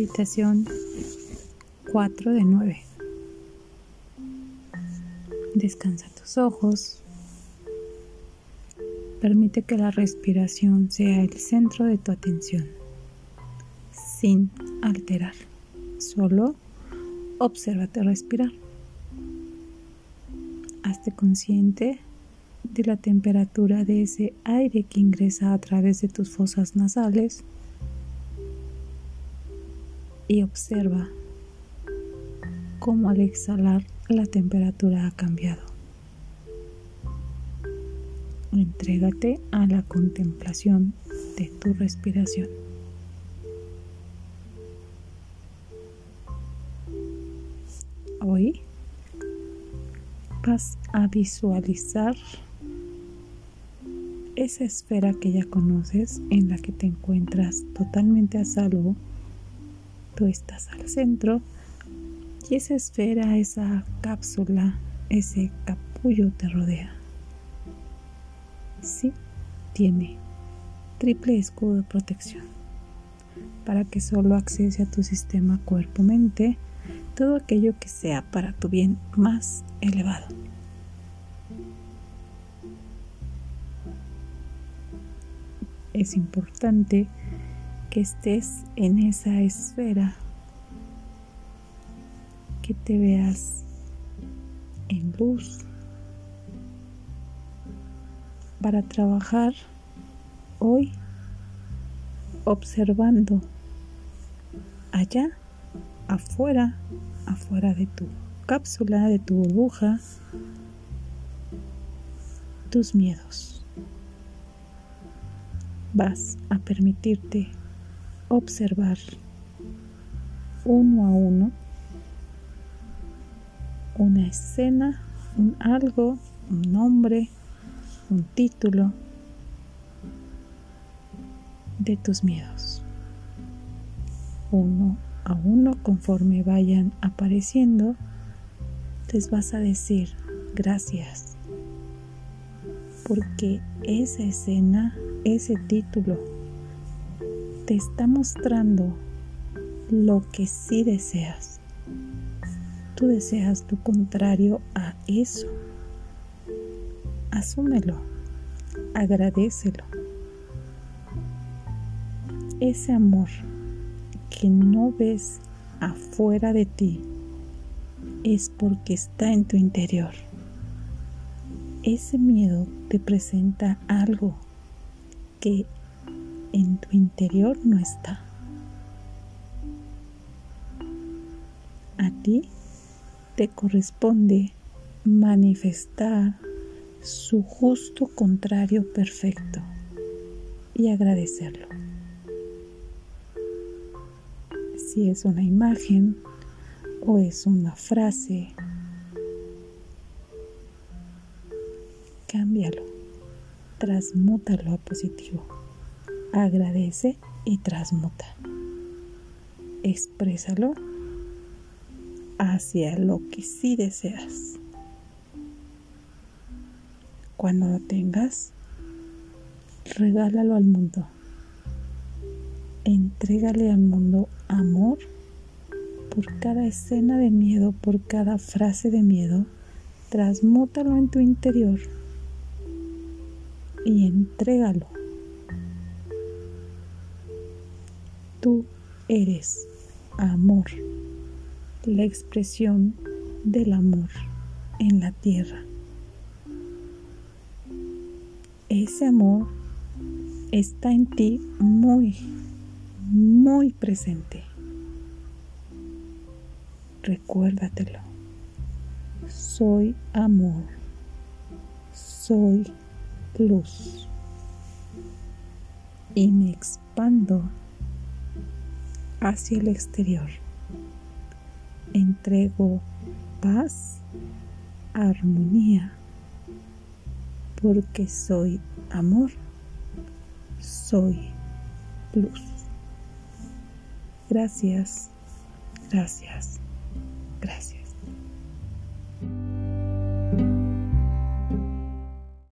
Meditación 4 de 9. Descansa tus ojos. Permite que la respiración sea el centro de tu atención, sin alterar. Solo obsérvate respirar. Hazte consciente de la temperatura de ese aire que ingresa a través de tus fosas nasales y observa cómo al exhalar la temperatura ha cambiado. Entrégate a la contemplación de tu respiración. Hoy vas a visualizar esa esfera que ya conoces en la que te encuentras totalmente a salvo tú estás al centro y esa esfera, esa cápsula, ese capullo te rodea. Sí, tiene triple escudo de protección para que solo accese a tu sistema cuerpo-mente todo aquello que sea para tu bien más elevado. Es importante que estés en esa esfera, que te veas en luz para trabajar hoy observando allá, afuera, afuera de tu cápsula, de tu burbuja, tus miedos. Vas a permitirte observar uno a uno una escena, un algo, un nombre, un título de tus miedos. Uno a uno, conforme vayan apareciendo, les vas a decir gracias. Porque esa escena, ese título, te está mostrando lo que sí deseas. Tú deseas lo contrario a eso. Asúmelo, agradecelo. Ese amor que no ves afuera de ti es porque está en tu interior. Ese miedo te presenta algo que en tu interior no está. A ti te corresponde manifestar su justo contrario perfecto y agradecerlo. Si es una imagen o es una frase, cámbialo, transmútalo a positivo agradece y transmuta. Exprésalo hacia lo que sí deseas. Cuando lo tengas, regálalo al mundo. Entrégale al mundo amor por cada escena de miedo, por cada frase de miedo. Transmútalo en tu interior y entrégalo Tú eres amor, la expresión del amor en la tierra. Ese amor está en ti muy, muy presente. Recuérdatelo. Soy amor. Soy luz. Y me expando hacia el exterior. Entrego paz, armonía, porque soy amor, soy luz. Gracias, gracias.